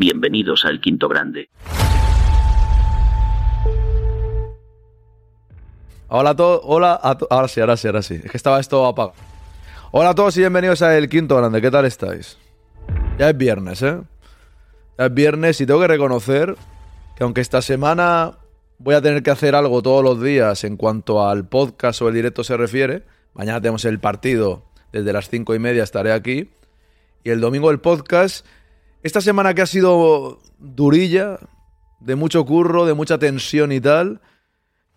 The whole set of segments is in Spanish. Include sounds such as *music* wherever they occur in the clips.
Bienvenidos al Quinto Grande. Hola a todos, hola a ahora sí, ahora sí, ahora sí. Es que estaba esto apagado. Hola a todos y bienvenidos a El Quinto Grande. ¿Qué tal estáis? Ya es viernes, ¿eh? Ya es viernes y tengo que reconocer que aunque esta semana voy a tener que hacer algo todos los días en cuanto al podcast o el directo se refiere, mañana tenemos el partido, desde las cinco y media estaré aquí, y el domingo el podcast, esta semana que ha sido durilla, de mucho curro, de mucha tensión y tal,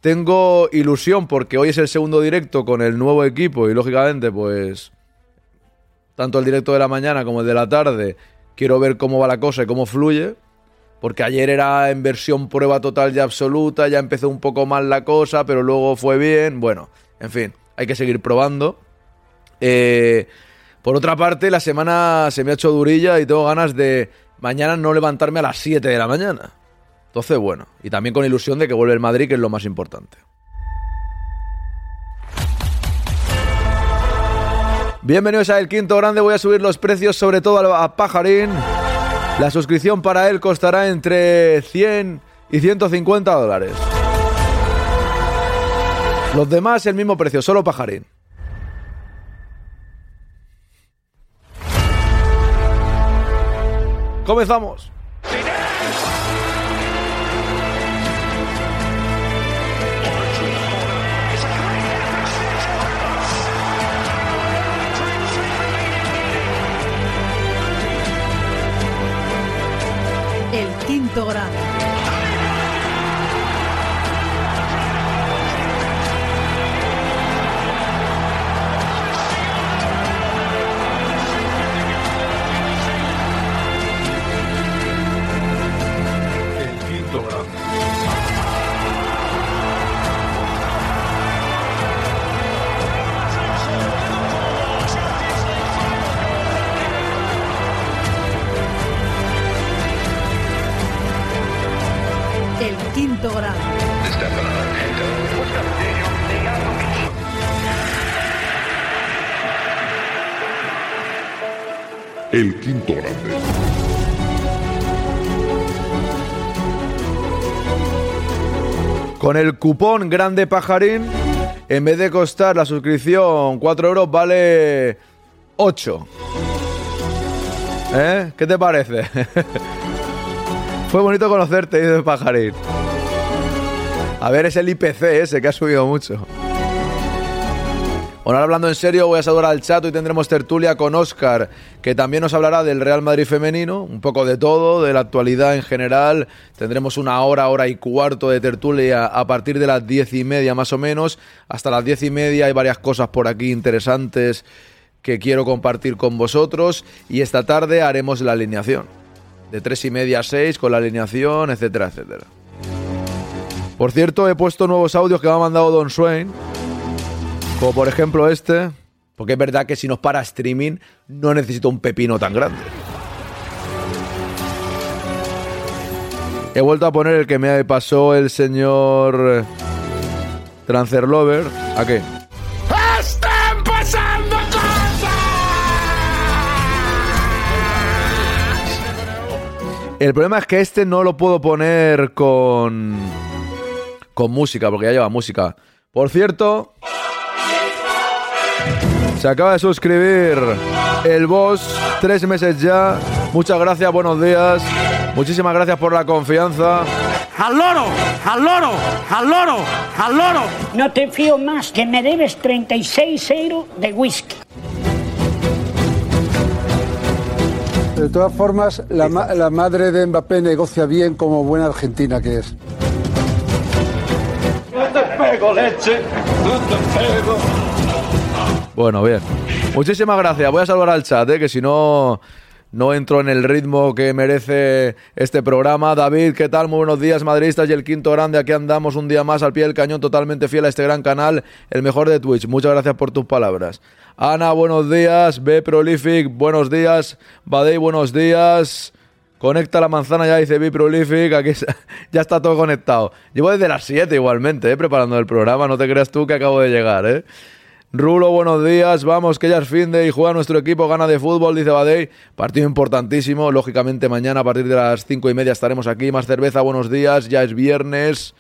tengo ilusión porque hoy es el segundo directo con el nuevo equipo y lógicamente pues tanto el directo de la mañana como el de la tarde quiero ver cómo va la cosa y cómo fluye. Porque ayer era en versión prueba total y absoluta, ya empezó un poco mal la cosa, pero luego fue bien. Bueno, en fin, hay que seguir probando. Eh, por otra parte, la semana se me ha hecho durilla y tengo ganas de mañana no levantarme a las 7 de la mañana. Entonces, bueno, y también con ilusión de que vuelve el Madrid, que es lo más importante. Bienvenidos a El Quinto Grande, voy a subir los precios sobre todo a Pajarín. La suscripción para él costará entre 100 y 150 dólares. Los demás el mismo precio, solo Pajarín. Comenzamos. El quinto grado. El quinto grande. Con el cupón Grande Pajarín, en vez de costar la suscripción 4 euros, vale 8. ¿Eh? ¿Qué te parece? *laughs* Fue bonito conocerte, dice Pajarín. A ver, es el IPC ese que ha subido mucho. Bueno, ahora hablando en serio, voy a saludar al chat. Hoy tendremos tertulia con Oscar, que también nos hablará del Real Madrid femenino, un poco de todo, de la actualidad en general. Tendremos una hora, hora y cuarto de tertulia a partir de las diez y media más o menos. Hasta las diez y media hay varias cosas por aquí interesantes que quiero compartir con vosotros. Y esta tarde haremos la alineación. De tres y media a seis con la alineación, etcétera, etcétera. Por cierto, he puesto nuevos audios que me ha mandado Don Swain. Como por ejemplo este, porque es verdad que si nos para streaming no necesito un pepino tan grande. He vuelto a poner el que me pasó el señor eh, Trancerlover. ¿A qué? ¡Están pasando El problema es que este no lo puedo poner con con música, porque ya lleva música. Por cierto, se acaba de suscribir el boss, tres meses ya. Muchas gracias, buenos días. Muchísimas gracias por la confianza. ¡Al loro! ¡Al loro! ¡Al loro! ¡Al loro! No te fío más que me debes 36 euros de whisky. De todas formas, la, ma- la madre de Mbappé negocia bien como buena argentina que es. Bueno, bien. Muchísimas gracias. Voy a saludar al chat, ¿eh? que si no, no entro en el ritmo que merece este programa. David, ¿qué tal? Muy buenos días, madridistas y el quinto grande. Aquí andamos un día más al pie del cañón, totalmente fiel a este gran canal, el mejor de Twitch. Muchas gracias por tus palabras. Ana, buenos días. B Prolific, buenos días. Badei, buenos días. Conecta la manzana ya, dice B Prolific. Aquí *laughs* ya está todo conectado. Llevo desde las 7 igualmente, ¿eh? preparando el programa. No te creas tú que acabo de llegar, ¿eh? Rulo, buenos días. Vamos, que ya es fin de y juega nuestro equipo, gana de fútbol, dice Badey. Partido importantísimo. Lógicamente, mañana a partir de las cinco y media estaremos aquí. Más cerveza, buenos días. Ya es viernes.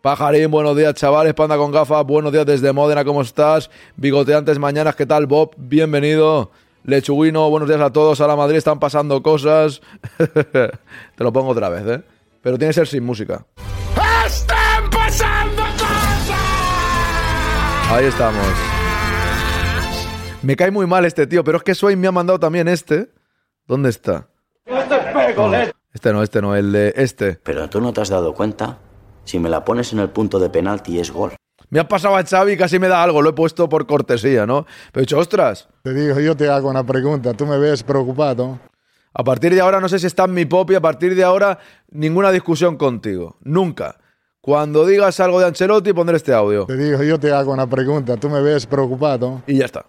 Pajarín, buenos días, chavales. Panda con gafas, buenos días desde Módena, ¿cómo estás? Bigoteantes mañanas, ¿qué tal, Bob? Bienvenido. Lechuguino, buenos días a todos. A la Madrid están pasando cosas. *laughs* Te lo pongo otra vez, ¿eh? Pero tiene que ser sin música. ¡Están pasando cosas! Ahí estamos. Me cae muy mal este tío, pero es que Swain me ha mandado también este. ¿Dónde está? Este no, este no, el de este. Pero tú no te has dado cuenta. Si me la pones en el punto de penalti es gol. Me ha pasado a Xavi y casi me da algo, lo he puesto por cortesía, ¿no? Pero he dicho, ostras, Te digo, yo te hago una pregunta. ¿Tú me ves preocupado? a partir de ahora no sé si está en mi pop y a partir de ahora ninguna discusión contigo. Nunca. Cuando digas algo de Ancelotti pondré este audio. Te digo, yo te hago una pregunta. ¿Tú me ves preocupado? Y ya está.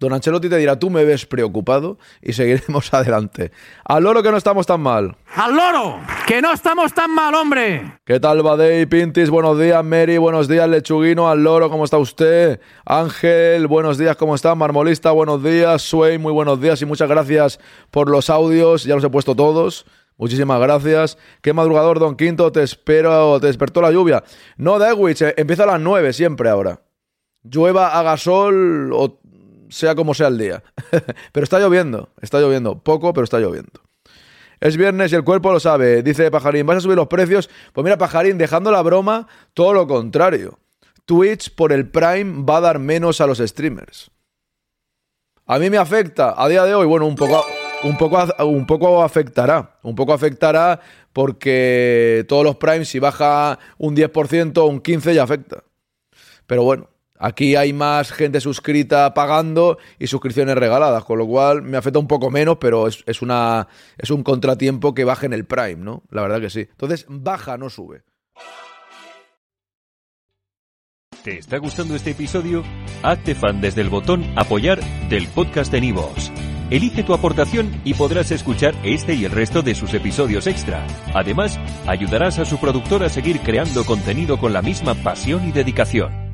Don Ancelotti te dirá, tú me ves preocupado y seguiremos *laughs* adelante. Al loro que no estamos tan mal. ¡Al loro! ¡Que no estamos tan mal, hombre! ¿Qué tal, Badey, Pintis? Buenos días, Mary. Buenos días, Lechuguino. Al loro, ¿cómo está usted? Ángel, buenos días, ¿cómo está? Marmolista, buenos días. Sway, muy buenos días y muchas gracias por los audios. Ya los he puesto todos. Muchísimas gracias. Qué madrugador, Don Quinto. Te espero. Te despertó la lluvia. No, Dewich, eh, empieza a las 9 siempre ahora. Llueva, haga sol o sea como sea el día. *laughs* pero está lloviendo. Está lloviendo. Poco, pero está lloviendo. Es viernes y el cuerpo lo sabe. Dice Pajarín, ¿vas a subir los precios? Pues mira, Pajarín, dejando la broma, todo lo contrario. Twitch por el Prime va a dar menos a los streamers. A mí me afecta a día de hoy, bueno, un poco, un poco, un poco afectará. Un poco afectará porque todos los Prime, si baja un 10% o un 15% ya afecta. Pero bueno, aquí hay más gente suscrita pagando y suscripciones regaladas, con lo cual me afecta un poco menos, pero es, es una, es un contratiempo que baje en el Prime, ¿no? La verdad que sí. Entonces, baja, no sube. ¿Te está gustando este episodio? Hazte fan desde el botón Apoyar del podcast de Nivos. Elige tu aportación y podrás escuchar este y el resto de sus episodios extra. Además, ayudarás a su productor a seguir creando contenido con la misma pasión y dedicación.